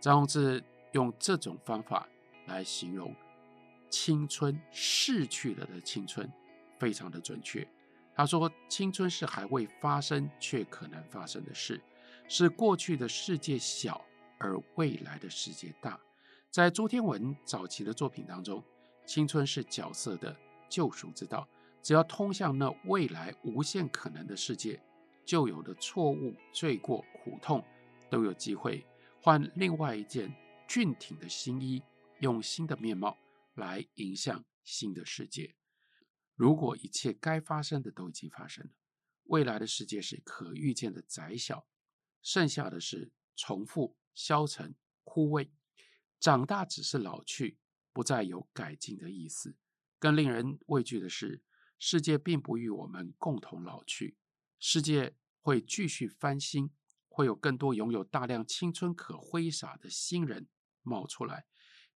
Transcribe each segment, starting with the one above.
张宏志用这种方法来形容青春逝去了的青春，非常的准确。他说：“青春是还未发生却可能发生的事，是过去的世界小而未来的世界大。”在朱天文早期的作品当中，青春是角色的救赎之道，只要通向那未来无限可能的世界，旧有的错误、罪过、苦痛都有机会换另外一件俊挺的新衣，用新的面貌来迎向新的世界。如果一切该发生的都已经发生了，未来的世界是可预见的窄小，剩下的是重复、消沉、枯萎。长大只是老去，不再有改进的意思。更令人畏惧的是，世界并不与我们共同老去，世界会继续翻新，会有更多拥有大量青春可挥洒的新人冒出来，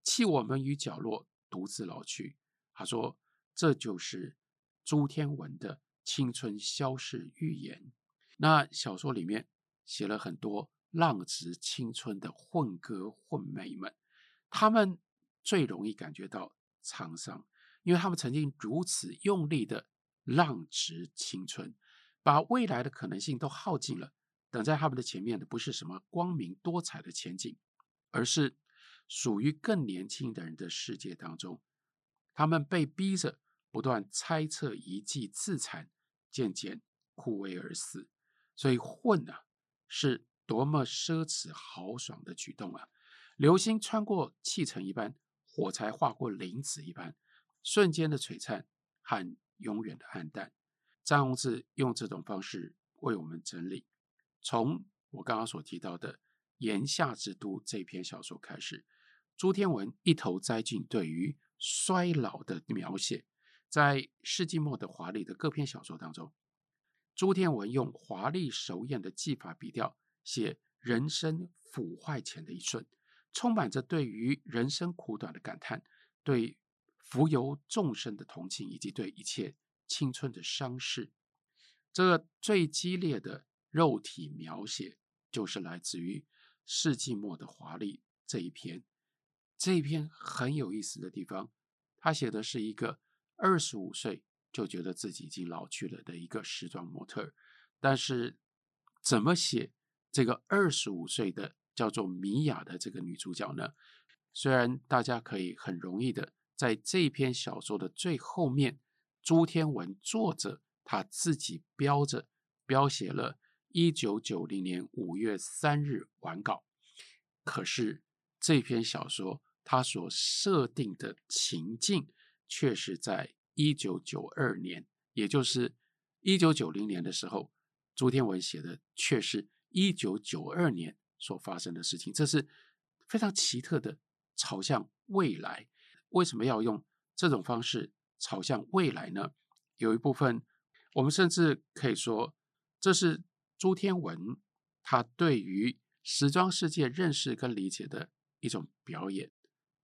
弃我们于角落，独自老去。他说。这就是朱天文的青春消逝预言。那小说里面写了很多浪掷青春的混哥混妹们，他们最容易感觉到沧桑，因为他们曾经如此用力的浪掷青春，把未来的可能性都耗尽了。等在他们的前面的不是什么光明多彩的前景，而是属于更年轻的人的世界当中。他们被逼着不断猜测、一计自残，渐渐枯萎而死。所以混啊，是多么奢侈豪爽的举动啊！流星穿过气层一般，火柴划过林子一般，瞬间的璀璨和永远的黯淡。张宏志用这种方式为我们整理，从我刚刚所提到的《炎夏之都》这篇小说开始，朱天文一头栽进对于。衰老的描写，在世纪末的华丽的各篇小说当中，朱天文用华丽熟艳的技法笔调写人生腐坏前的一瞬，充满着对于人生苦短的感叹，对浮游众生的同情，以及对一切青春的伤逝。这个最激烈的肉体描写，就是来自于世纪末的华丽这一篇。这一篇很有意思的地方，他写的是一个二十五岁就觉得自己已经老去了的一个时装模特，但是怎么写这个二十五岁的叫做米娅的这个女主角呢？虽然大家可以很容易的在这篇小说的最后面，朱天文作者他自己标着标写了一九九零年五月三日完稿，可是这篇小说。他所设定的情境，却是在一九九二年，也就是一九九零年的时候，朱天文写的却是一九九二年所发生的事情，这是非常奇特的朝向未来。为什么要用这种方式朝向未来呢？有一部分，我们甚至可以说，这是朱天文他对于时装世界认识跟理解的一种表演。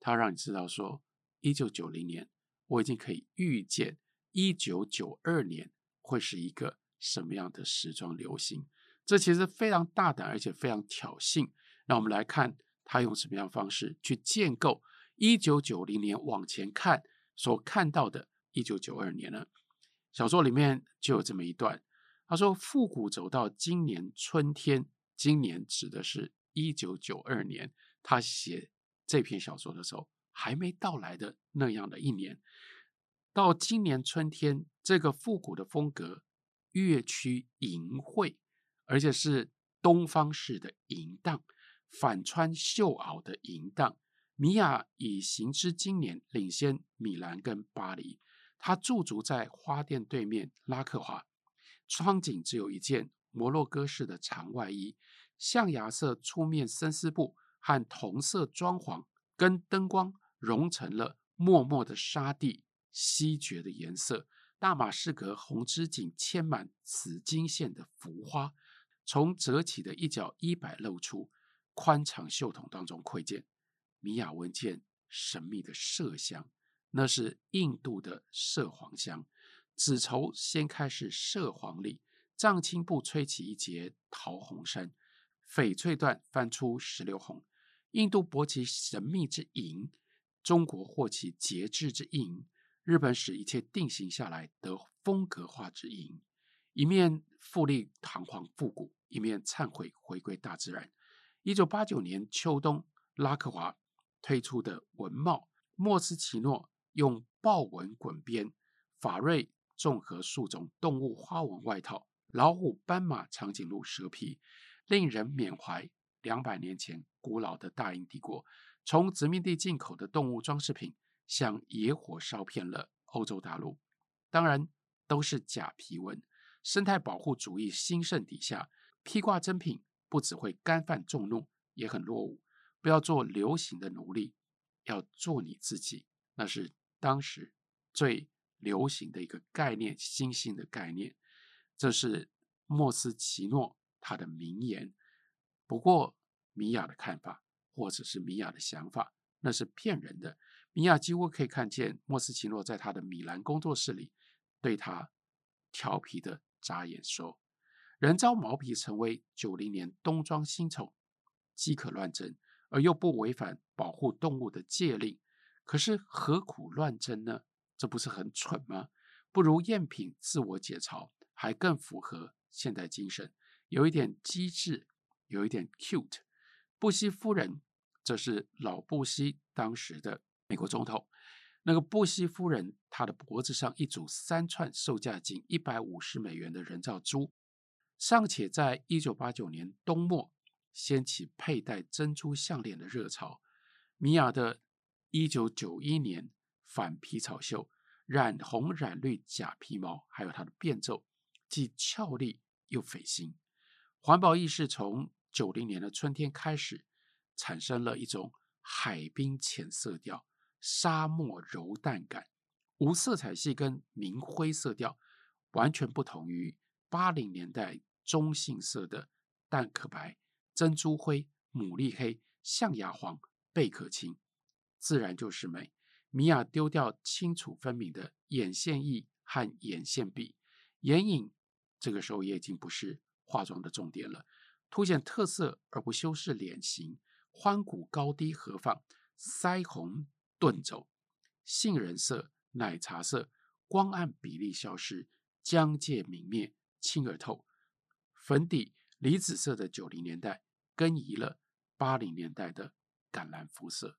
他让你知道说，一九九零年我已经可以预见一九九二年会是一个什么样的时装流行。这其实非常大胆，而且非常挑衅。让我们来看他用什么样的方式去建构一九九零年往前看所看到的一九九二年呢？小说里面就有这么一段，他说：“复古走到今年春天，今年指的是一九九二年。”他写。这篇小说的时候还没到来的那样的一年，到今年春天，这个复古的风格越趋淫秽，而且是东方式的淫荡，反穿袖袄的淫荡。米娅以行之今年领先米兰跟巴黎，她驻足在花店对面拉克华，窗景只有一件摩洛哥式的长外衣，象牙色粗面深丝布。和同色装潢跟灯光融成了默默的沙地，稀绝的颜色。大马士革红织锦嵌满紫金线的浮花，从折起的一角衣摆露出，宽敞袖筒当中窥见。米娅闻见神秘的麝香，那是印度的麝黄香。紫绸先开是麝黄历，藏青布吹起一截桃红衫，翡翠缎翻出石榴红。印度博其神秘之银，中国获其节制之隐，日本使一切定型下来得风格化之银。一面富丽堂皇复古，一面忏悔回归大自然。一九八九年秋冬，拉克华推出的文帽，莫斯奇诺用豹纹滚边，法瑞综合数种动物花纹外套，老虎、斑马、长颈鹿、蛇皮，令人缅怀两百年前古老的大英帝国，从殖民地进口的动物装饰品，像野火烧遍了欧洲大陆。当然，都是假皮纹。生态保护主义兴盛底下，披挂珍品不只会干犯众怒，也很落伍。不要做流行的奴隶，要做你自己。那是当时最流行的一个概念，新兴的概念。这是莫斯奇诺他的名言。不过，米娅的看法，或者是米娅的想法，那是骗人的。米娅几乎可以看见莫斯奇诺在他的米兰工作室里对他调皮的。眨眼说：“人造毛皮成为九零年冬装新宠，饥渴乱真，而又不违反保护动物的戒令。可是何苦乱真呢？这不是很蠢吗？不如赝品自我解嘲，还更符合现代精神，有一点机智，有一点 cute。布希夫人，这是老布希当时的美国总统。”那个布希夫人，她的脖子上一组三串售价仅一百五十美元的人造珠，尚且在一九八九年冬末掀起佩戴珍珠项链的热潮。米娅的一九九一年反皮草秀，染红染绿假皮毛，还有它的变奏，既俏丽又匪心。环保意识从九零年的春天开始，产生了一种海滨浅色调。沙漠柔淡感，无色彩系跟明灰色调，完全不同于八零年代中性色的蛋壳白、珍珠灰、牡蛎黑、象牙黄、贝壳青，自然就是美。米娅丢掉清楚分明的眼线液和眼线笔，眼影这个时候也已经不是化妆的重点了，凸显特色而不修饰脸型，宽骨高低合放，腮红。顿走，杏仁色、奶茶色，光暗比例消失，疆界泯灭，清而透。粉底梨紫色的九零年代，更移了八零年代的橄榄肤色。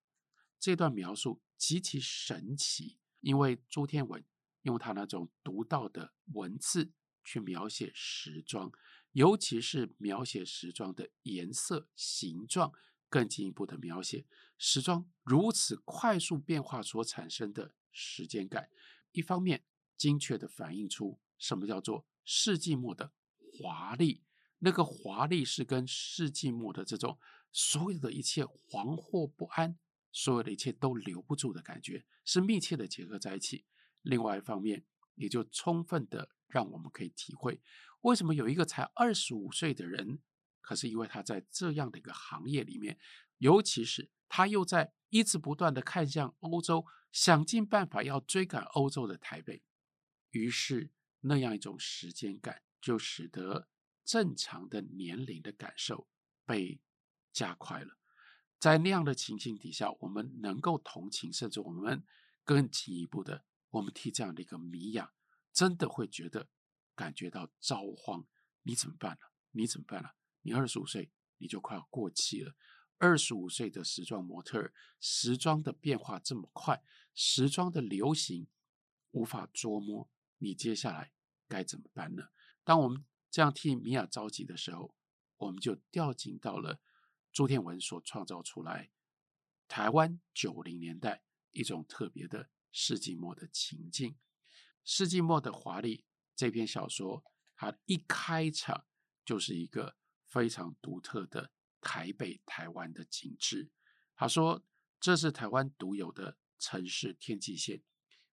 这段描述极其神奇，因为朱天文用他那种独到的文字去描写时装，尤其是描写时装的颜色、形状。更进一步的描写时装如此快速变化所产生的时间感，一方面精确地反映出什么叫做世纪末的华丽，那个华丽是跟世纪末的这种所有的一切惶惑不安，所有的一切都留不住的感觉是密切的结合在一起。另外一方面，也就充分的让我们可以体会为什么有一个才二十五岁的人。可是，因为他在这样的一个行业里面，尤其是他又在一直不断的看向欧洲，想尽办法要追赶欧洲的台北，于是那样一种时间感，就使得正常的年龄的感受被加快了。在那样的情形底下，我们能够同情，甚至我们更进一步的，我们替这样的一个米娅，真的会觉得感觉到糟慌。你怎么办呢？你怎么办呢？你二十五岁，你就快要过气了。二十五岁的时装模特儿，时装的变化这么快，时装的流行无法捉摸，你接下来该怎么办呢？当我们这样替米娅着急的时候，我们就掉进到了朱天文所创造出来台湾九零年代一种特别的世纪末的情境。世纪末的华丽这篇小说，它一开场就是一个。非常独特的台北、台湾的景致。他说：“这是台湾独有的城市天际线。”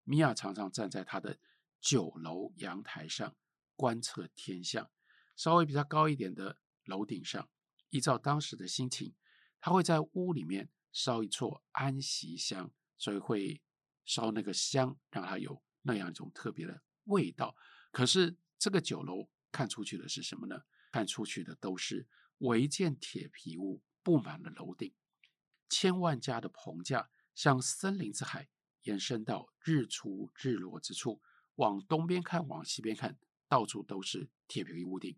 米娅常常站在他的九楼阳台上观测天象。稍微比较高一点的楼顶上，依照当时的心情，他会在屋里面烧一撮安息香，所以会烧那个香，让它有那样一种特别的味道。可是这个酒楼看出去的是什么呢？看出去的都是违建铁皮屋，布满了楼顶。千万家的棚架，像森林之海，延伸到日出日落之处。往东边看，往西边看，到处都是铁皮屋顶。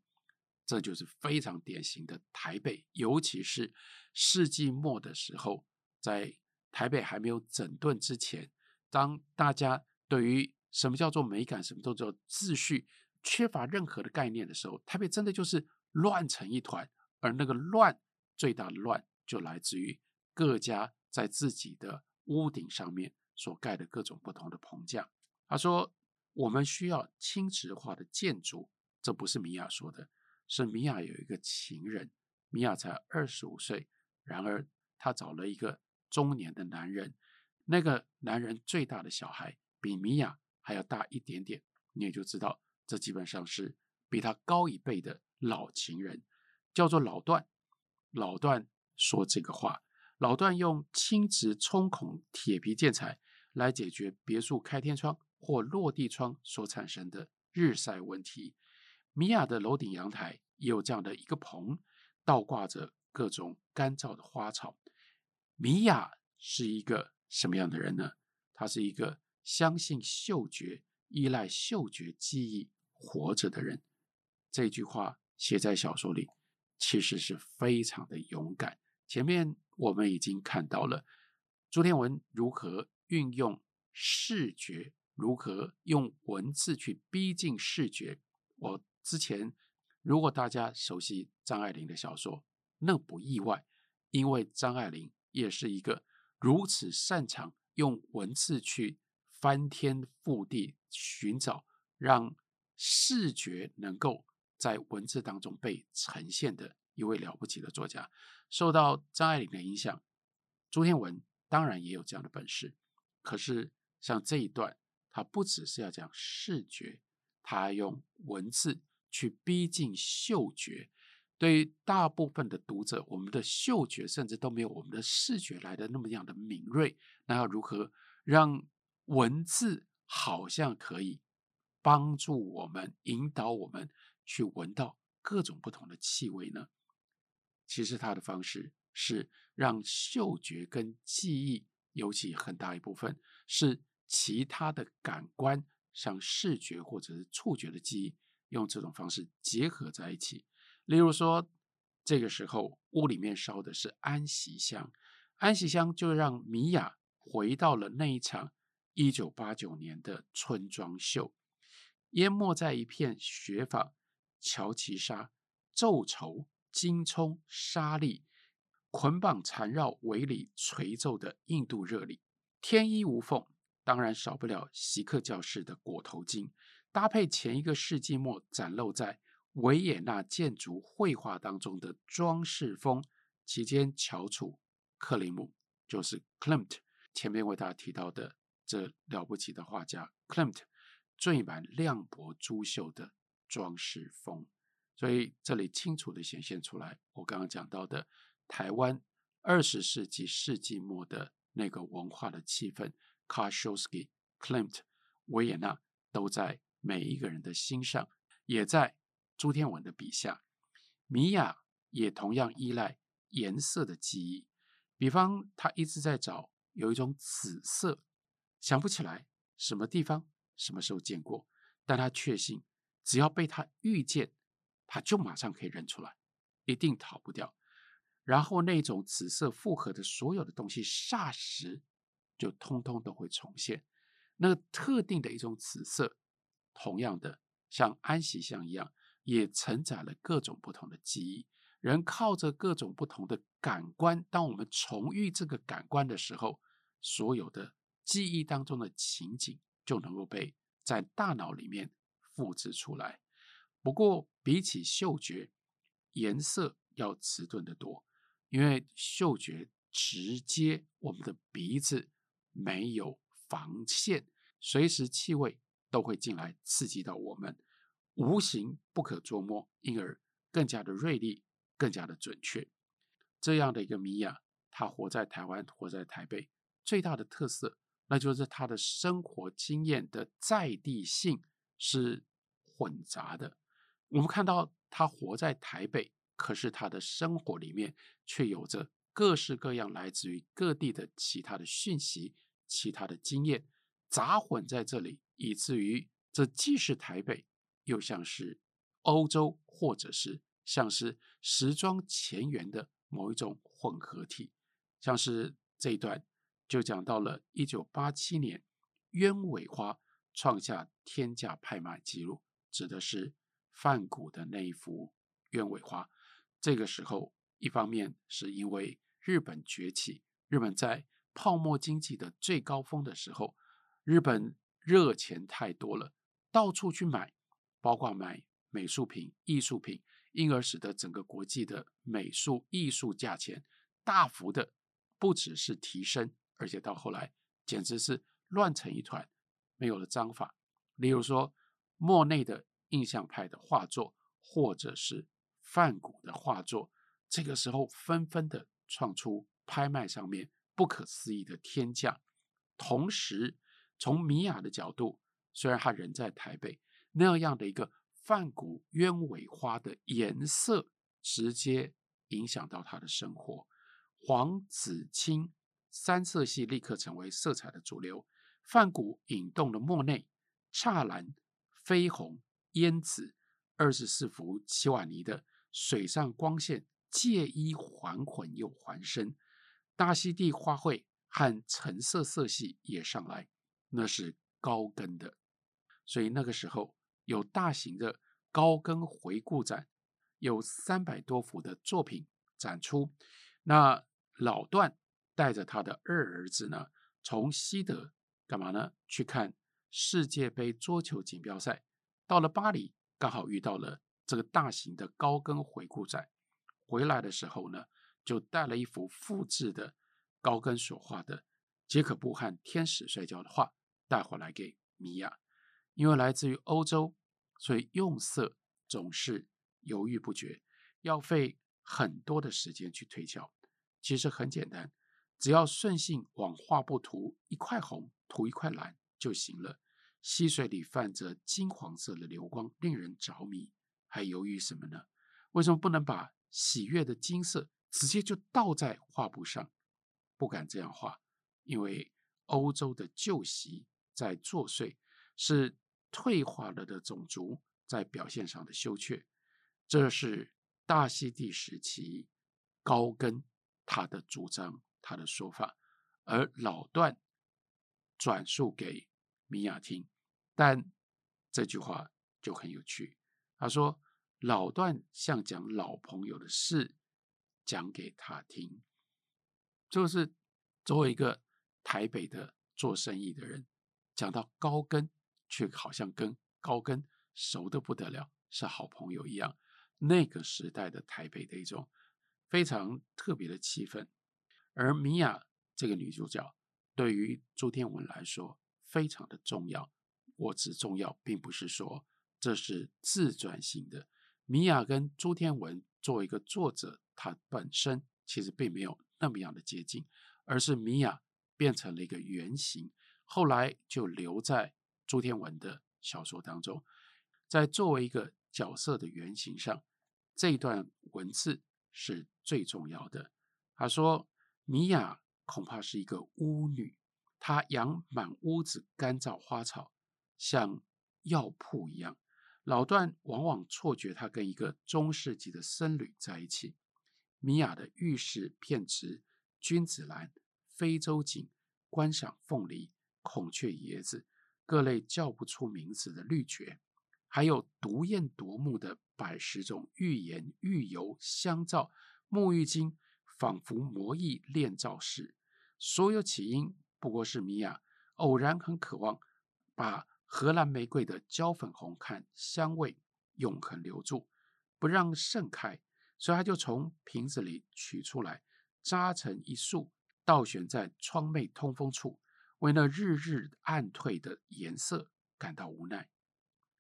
这就是非常典型的台北，尤其是世纪末的时候，在台北还没有整顿之前，当大家对于什么叫做美感，什么叫做秩序，缺乏任何的概念的时候，台北真的就是乱成一团。而那个乱，最大的乱就来自于各家在自己的屋顶上面所盖的各种不同的棚架。他说。我们需要轻质化的建筑，这不是米娅说的，是米娅有一个情人，米娅才二十五岁，然而她找了一个中年的男人，那个男人最大的小孩比米娅还要大一点点，你也就知道，这基本上是比他高一辈的老情人，叫做老段。老段说这个话，老段用轻质冲孔铁皮建材来解决别墅开天窗。或落地窗所产生的日晒问题，米娅的楼顶阳台也有这样的一个棚，倒挂着各种干燥的花草。米娅是一个什么样的人呢？她是一个相信嗅觉、依赖嗅觉记忆活着的人。这句话写在小说里，其实是非常的勇敢。前面我们已经看到了朱天文如何运用视觉。如何用文字去逼近视觉？我之前，如果大家熟悉张爱玲的小说，那不意外，因为张爱玲也是一个如此擅长用文字去翻天覆地寻找，让视觉能够在文字当中被呈现的一位了不起的作家。受到张爱玲的影响，朱天文当然也有这样的本事。可是像这一段。他不只是要讲视觉，他还用文字去逼近嗅觉。对于大部分的读者，我们的嗅觉甚至都没有我们的视觉来的那么样的敏锐。那要如何让文字好像可以帮助我们、引导我们去闻到各种不同的气味呢？其实他的方式是让嗅觉跟记忆，尤其很大一部分是。其他的感官，像视觉或者是触觉的记忆，用这种方式结合在一起。例如说，这个时候屋里面烧的是安息香，安息香就让米娅回到了那一场一九八九年的春装秀，淹没在一片雪纺、乔其纱、皱绸、金葱、纱丽捆绑缠绕围里垂皱的印度热里，天衣无缝。当然少不了席克教士的裹头巾，搭配前一个世纪末展露在维也纳建筑绘画当中的装饰风。其间翘楚克里姆就是 Klimt，前面为大家提到的这了不起的画家 Klimt，缀满亮柏珠绣的装饰风。所以这里清楚地显现出来，我刚刚讲到的台湾二十世纪世纪末的那个文化的气氛。k a r s h o w s k i Klimt、维也纳都在每一个人的心上，也在朱天文的笔下。米娅也同样依赖颜色的记忆，比方他一直在找有一种紫色，想不起来什么地方、什么时候见过，但他确信只要被他遇见，他就马上可以认出来，一定逃不掉。然后那种紫色复合的所有的东西，霎时。就通通都会重现，那个特定的一种紫色，同样的像安息香一样，也承载了各种不同的记忆。人靠着各种不同的感官，当我们重遇这个感官的时候，所有的记忆当中的情景就能够被在大脑里面复制出来。不过，比起嗅觉，颜色要迟钝得多，因为嗅觉直接我们的鼻子。没有防线，随时气味都会进来刺激到我们，无形不可捉摸，因而更加的锐利，更加的准确。这样的一个米娅，她活在台湾，活在台北，最大的特色，那就是她的生活经验的在地性是混杂的。我们看到她活在台北，可是她的生活里面却有着各式各样来自于各地的其他的讯息、其他的经验杂混在这里，以至于这既是台北，又像是欧洲，或者是像是时装前缘的某一种混合体。像是这一段就讲到了一九八七年，鸢尾花创下天价拍卖纪录，指的是梵谷的那一幅鸢尾花。这个时候，一方面是因为日本崛起，日本在泡沫经济的最高峰的时候，日本热钱太多了，到处去买，包括买美术品、艺术品，因而使得整个国际的美术艺术价钱大幅的不只是提升，而且到后来简直是乱成一团，没有了章法。例如说，莫内的印象派的画作，或者是梵谷的画作，这个时候纷纷的。创出拍卖上面不可思议的天价，同时从米娅的角度，虽然她人在台北，那样的一个梵谷鸢尾花的颜色直接影响到她的生活，黄、紫、青三色系立刻成为色彩的主流。梵谷引动了莫内、刹蓝、绯红、胭脂二十四幅齐瓦尼的水上光线。借衣还魂又还身，大溪地花卉和橙色色系也上来，那是高更的。所以那个时候有大型的高更回顾展，有三百多幅的作品展出。那老段带着他的二儿子呢，从西德干嘛呢？去看世界杯桌球锦标赛。到了巴黎，刚好遇到了这个大型的高更回顾展。回来的时候呢，就带了一幅复制的高更所画的杰克布汉天使摔跤的画带回来给米娅。因为来自于欧洲，所以用色总是犹豫不决，要费很多的时间去推敲。其实很简单，只要顺性往画布涂一块红，涂一块蓝就行了。溪水里泛着金黄色的流光，令人着迷。还犹豫什么呢？为什么不能把喜悦的金色直接就倒在画布上，不敢这样画，因为欧洲的旧习在作祟，是退化了的种族在表现上的羞怯。这是大溪地时期高更他的主张，他的说法，而老段转述给米娅听，但这句话就很有趣，他说。老段像讲老朋友的事讲给他听，就是作为一个台北的做生意的人，讲到高更，却好像跟高更熟得不得了，是好朋友一样。那个时代的台北的一种非常特别的气氛。而米娅这个女主角对于朱天文来说非常的重要。我指重要，并不是说这是自传性的。米娅跟朱天文作为一个作者，他本身其实并没有那么样的接近，而是米娅变成了一个原型，后来就留在朱天文的小说当中。在作为一个角色的原型上，这段文字是最重要的。他说：“米娅恐怕是一个巫女，她养满屋子干燥花草，像药铺一样。”老段往往错觉他跟一个中世纪的僧侣在一起。米娅的玉石片植、君子兰、非洲锦、观赏凤梨、孔雀椰子、各类叫不出名字的绿蕨，还有独艳夺目的百十种浴盐、浴油、香皂、沐浴巾，仿佛魔艺炼造式。所有起因不过是米娅偶然很渴望把。荷兰玫瑰的焦粉红看香味永恒留住，不让盛开，所以他就从瓶子里取出来，扎成一束，倒悬在窗楣通风处，为那日日暗退的颜色感到无奈。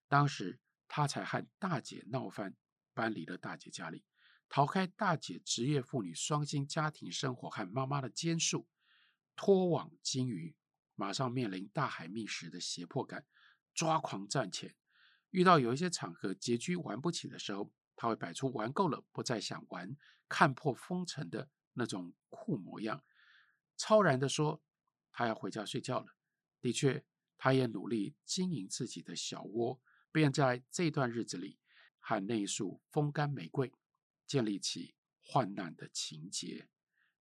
当时他才和大姐闹翻，搬离了大姐家里，逃开大姐职业妇女双薪家庭生活和妈妈的监束，拖网鲸鱼，马上面临大海觅食的胁迫感。抓狂赚钱，遇到有一些场合拮据玩不起的时候，他会摆出玩够了不再想玩、看破风尘的那种酷模样，超然地说：“他要回家睡觉了。”的确，他也努力经营自己的小窝，便在这段日子里和那一束风干玫瑰建立起患难的情结。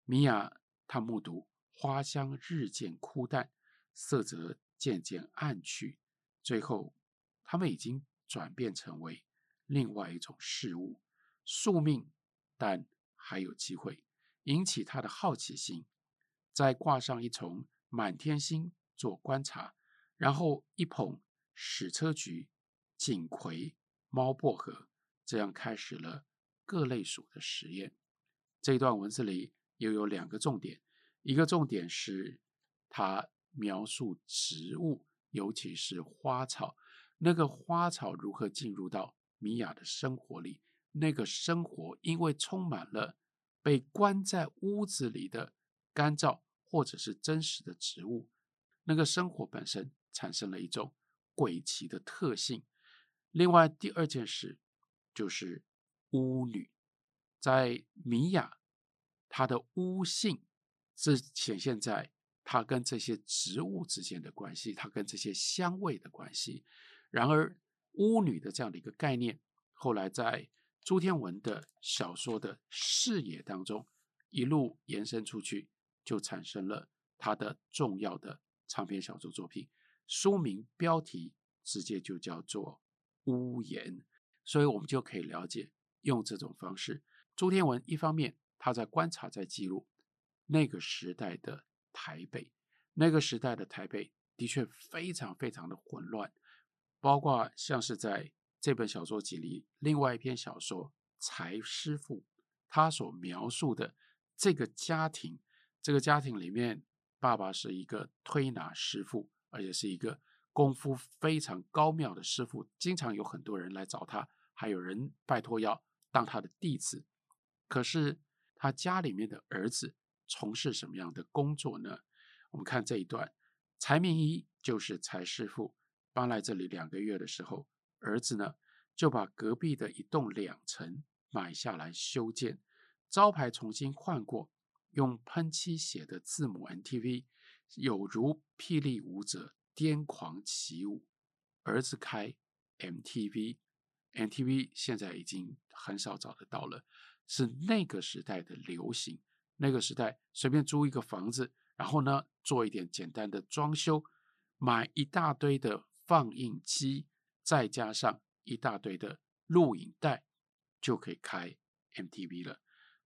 米娅，她目睹花香日渐枯淡，色泽渐渐暗去，最后，他们已经转变成为另外一种事物，宿命，但还有机会引起他的好奇心。再挂上一重满天星做观察，然后一捧矢车菊、锦葵、猫薄荷，这样开始了各类属的实验。这段文字里又有两个重点，一个重点是他描述植物，尤其是花草。那个花草如何进入到米娅的生活里？那个生活因为充满了被关在屋子里的干燥或者是真实的植物，那个生活本身产生了一种诡奇的特性。另外，第二件事就是巫女，在米娅她的巫性是显现在她跟这些植物之间的关系，她跟这些香味的关系。然而，巫女的这样的一个概念，后来在朱天文的小说的视野当中一路延伸出去，就产生了他的重要的长篇小说作品，书名标题直接就叫做《屋檐》。所以，我们就可以了解，用这种方式，朱天文一方面他在观察，在记录那个时代的台北，那个时代的台北的确非常非常的混乱。包括像是在这本小说集里，另外一篇小说《柴师傅》，他所描述的这个家庭，这个家庭里面，爸爸是一个推拿师傅，而且是一个功夫非常高妙的师傅，经常有很多人来找他，还有人拜托要当他的弟子。可是他家里面的儿子从事什么样的工作呢？我们看这一段，柴明一就是柴师傅。搬来这里两个月的时候，儿子呢就把隔壁的一栋两层买下来修建，招牌重新换过，用喷漆写的字母 MTV，有如霹雳舞者癫狂起舞。儿子开 MTV，MTV 现在已经很少找得到了，是那个时代的流行。那个时代随便租一个房子，然后呢做一点简单的装修，买一大堆的。放映机再加上一大堆的录影带，就可以开 MTV 了。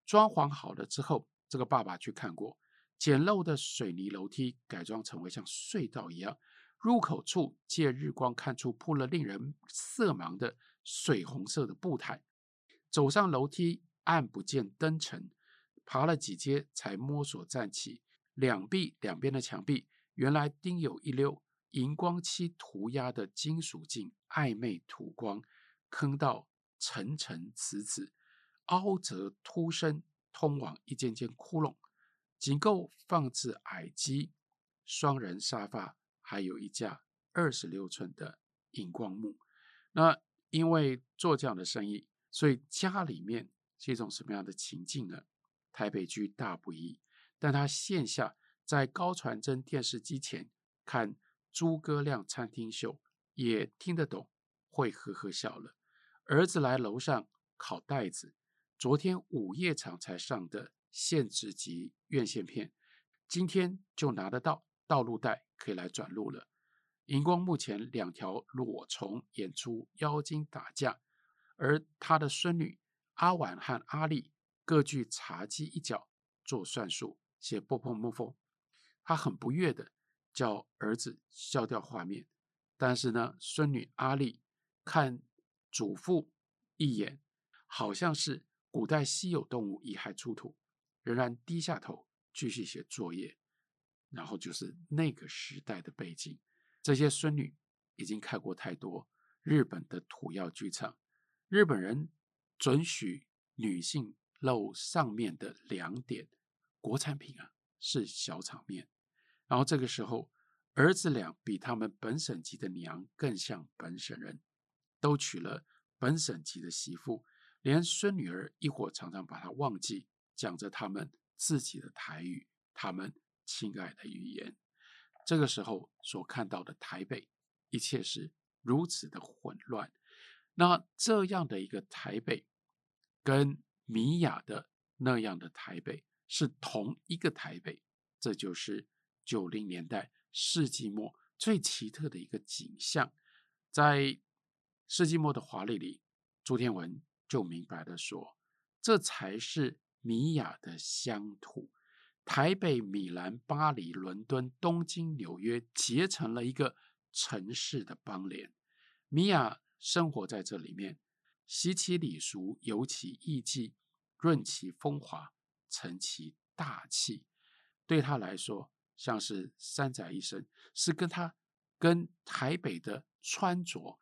装潢好了之后，这个爸爸去看过，简陋的水泥楼梯改装成为像隧道一样，入口处借日光看出铺了令人色盲的水红色的布毯。走上楼梯，暗不见灯沉，爬了几阶才摸索站起。两壁两边的墙壁原来钉有一溜。荧光漆涂鸦的金属镜，暧昧吐光，坑道层层刺刺，凹折凸深，通往一间间窟窿，仅够放置矮机、双人沙发，还有一架二十六寸的荧光幕。那因为做这样的生意，所以家里面是一种什么样的情境呢？台北居大不易，但他线下在高传真电视机前看。诸葛亮餐厅秀也听得懂，会呵呵笑了。儿子来楼上烤带子，昨天午夜场才上的限制级院线片，今天就拿得到道路带，可以来转录了。荧光幕前两条裸虫演出妖精打架，而他的孙女阿婉和阿丽各具茶几一角做算术，写波波木风，他很不悦的。叫儿子消掉画面，但是呢，孙女阿丽看祖父一眼，好像是古代稀有动物遗骸出土，仍然低下头继续写作业。然后就是那个时代的背景，这些孙女已经看过太多日本的土曜剧场，日本人准许女性露上面的两点，国产品啊是小场面。然后这个时候，儿子俩比他们本省籍的娘更像本省人，都娶了本省籍的媳妇，连孙女儿一伙常常把她忘记，讲着他们自己的台语，他们亲爱的语言。这个时候所看到的台北，一切是如此的混乱。那这样的一个台北，跟米雅的那样的台北是同一个台北，这就是九零年代世纪末最奇特的一个景象。在世纪末的华丽里，朱天文就明白的说，这才是米雅的乡土。台北、米兰、巴黎、伦敦、东京、纽约结成了一个城市的邦联。米雅生活在这里面，习其礼俗，游其艺伎，润其风华，成其大气。对他来说，像是三宅一生，是跟他跟台北的穿着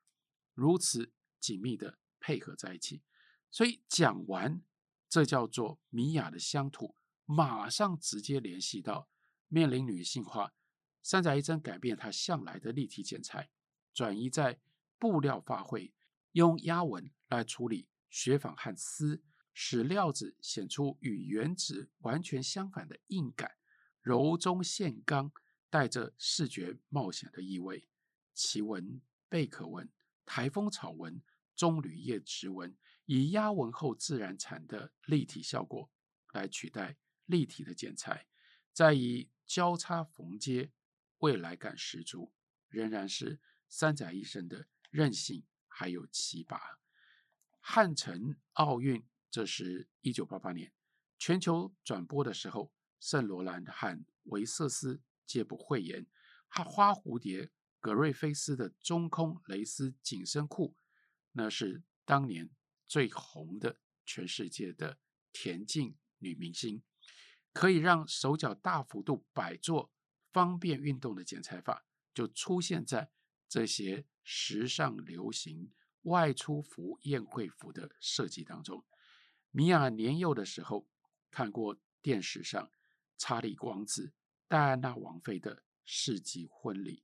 如此紧密的配合在一起。所以讲完，这叫做米雅的乡土。马上直接联系到面临女性化，三宅一生改变他向来的立体剪裁，转移在布料发挥，用压纹来处理雪纺和丝，使料子显出与原纸完全相反的硬感，柔中现刚，带着视觉冒险的意味。奇纹、贝壳纹、台风草纹、棕榈叶植纹，以压纹后自然产的立体效果来取代。立体的剪裁，再以交叉缝接，未来感十足，仍然是三宅一生的韧性还有奇拔。汉城奥运，这是一九八八年全球转播的时候，圣罗兰和维瑟斯借不讳言，哈花蝴蝶格瑞菲斯的中空蕾丝紧身裤，那是当年最红的全世界的田径女明星。可以让手脚大幅度摆作方便运动的剪裁法，就出现在这些时尚流行外出服、宴会服的设计当中。米娅年幼的时候看过电视上查理王子、戴安娜王妃的世纪婚礼，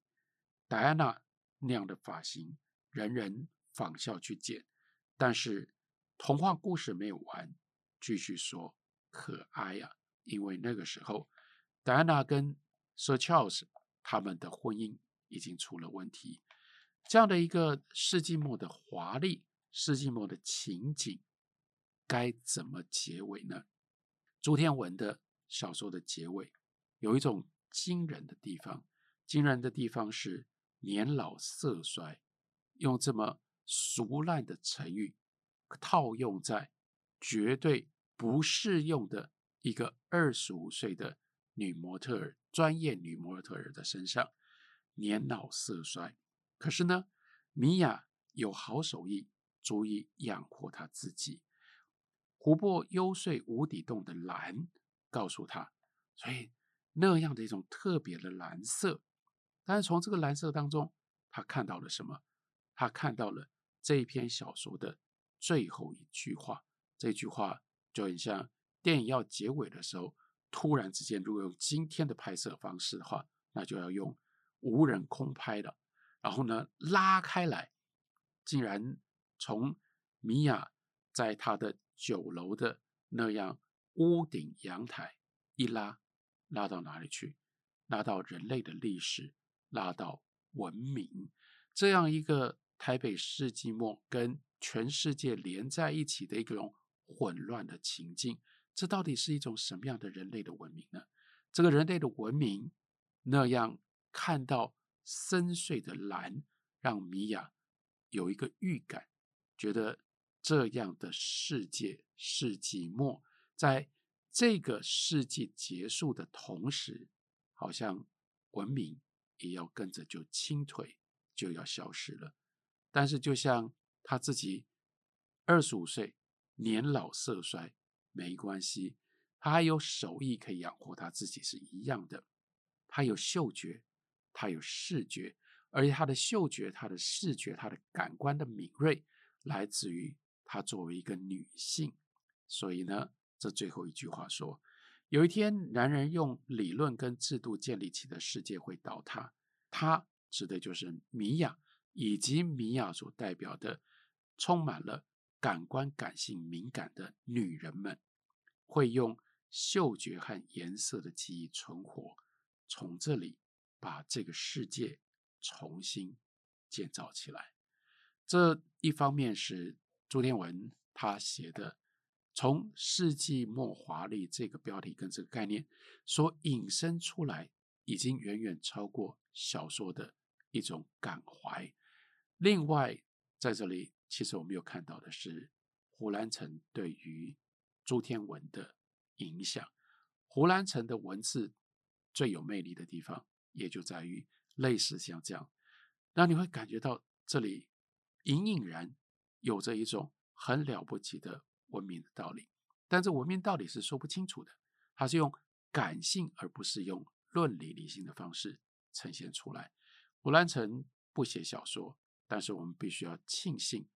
戴安娜那样的发型，人人仿效去剪。但是童话故事没有完，继续说可爱呀、啊。因为那个时候，戴安娜跟 Sir Charles 他们的婚姻已经出了问题。这样的一个世纪末的华丽、世纪末的情景，该怎么结尾呢？朱天文的小说的结尾有一种惊人的地方，惊人的地方是年老色衰，用这么俗烂的成语套用在绝对不适用的。一个二十五岁的女模特儿，专业女模特儿的身上，年老色衰。可是呢，米娅有好手艺，足以养活她自己。湖泊幽邃无底洞的蓝，告诉她，所以那样的一种特别的蓝色。但是从这个蓝色当中，她看到了什么？她看到了这一篇小说的最后一句话。这句话就很像。电影要结尾的时候，突然之间，如果用今天的拍摄方式的话，那就要用无人空拍了。然后呢，拉开来，竟然从米娅在她的酒楼的那样屋顶阳台一拉，拉到哪里去？拉到人类的历史，拉到文明，这样一个台北世纪末跟全世界连在一起的一种混乱的情境。这到底是一种什么样的人类的文明呢？这个人类的文明那样看到深邃的蓝，让米娅有一个预感，觉得这样的世界世纪末，在这个世纪结束的同时，好像文明也要跟着就倾颓，就要消失了。但是，就像他自己二十五岁，年老色衰。没关系，他还有手艺可以养活他自己是一样的。他有嗅觉，他有视觉，而且他的嗅觉、他的视觉、他的感官的敏锐，来自于他作为一个女性。所以呢，这最后一句话说：有一天，男人用理论跟制度建立起的世界会倒塌。他指的就是米娅，以及米娅所代表的充满了感官感性敏感的女人们。会用嗅觉和颜色的记忆存活，从这里把这个世界重新建造起来。这一方面是朱天文他写的，从世纪末华丽这个标题跟这个概念所引申出来，已经远远超过小说的一种感怀。另外，在这里，其实我们有看到的是胡兰成对于朱天文的影响。胡兰成的文字最有魅力的地方，也就在于类似像这样，让你会感觉到这里隐隐然有着一种很了不起的文明的道理。但这文明道理是说不清楚的，它是用感性而不是用论理理性的方式呈现出来。胡兰成不写小说。但是我们必须要庆幸，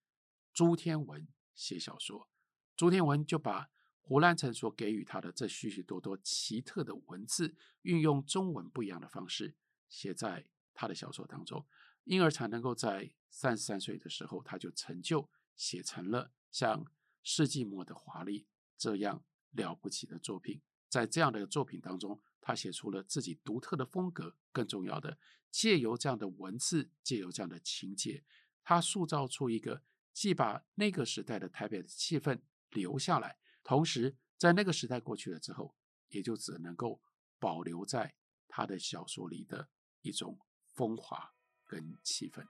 朱天文写小说，朱天文就把胡兰成所给予他的这许许多多奇特的文字，运用中文不一样的方式写在他的小说当中，因而才能够在三十三岁的时候，他就成就写成了像《世纪末的华丽》这样了不起的作品。在这样的作品当中，他写出了自己独特的风格。更重要的，借由这样的文字，借由这样的情节，他塑造出一个既把那个时代的台北的气氛留下来，同时在那个时代过去了之后，也就只能够保留在他的小说里的一种风华跟气氛。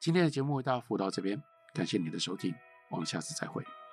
今天的节目为大家服务到这边，感谢你的收听，我们下次再会。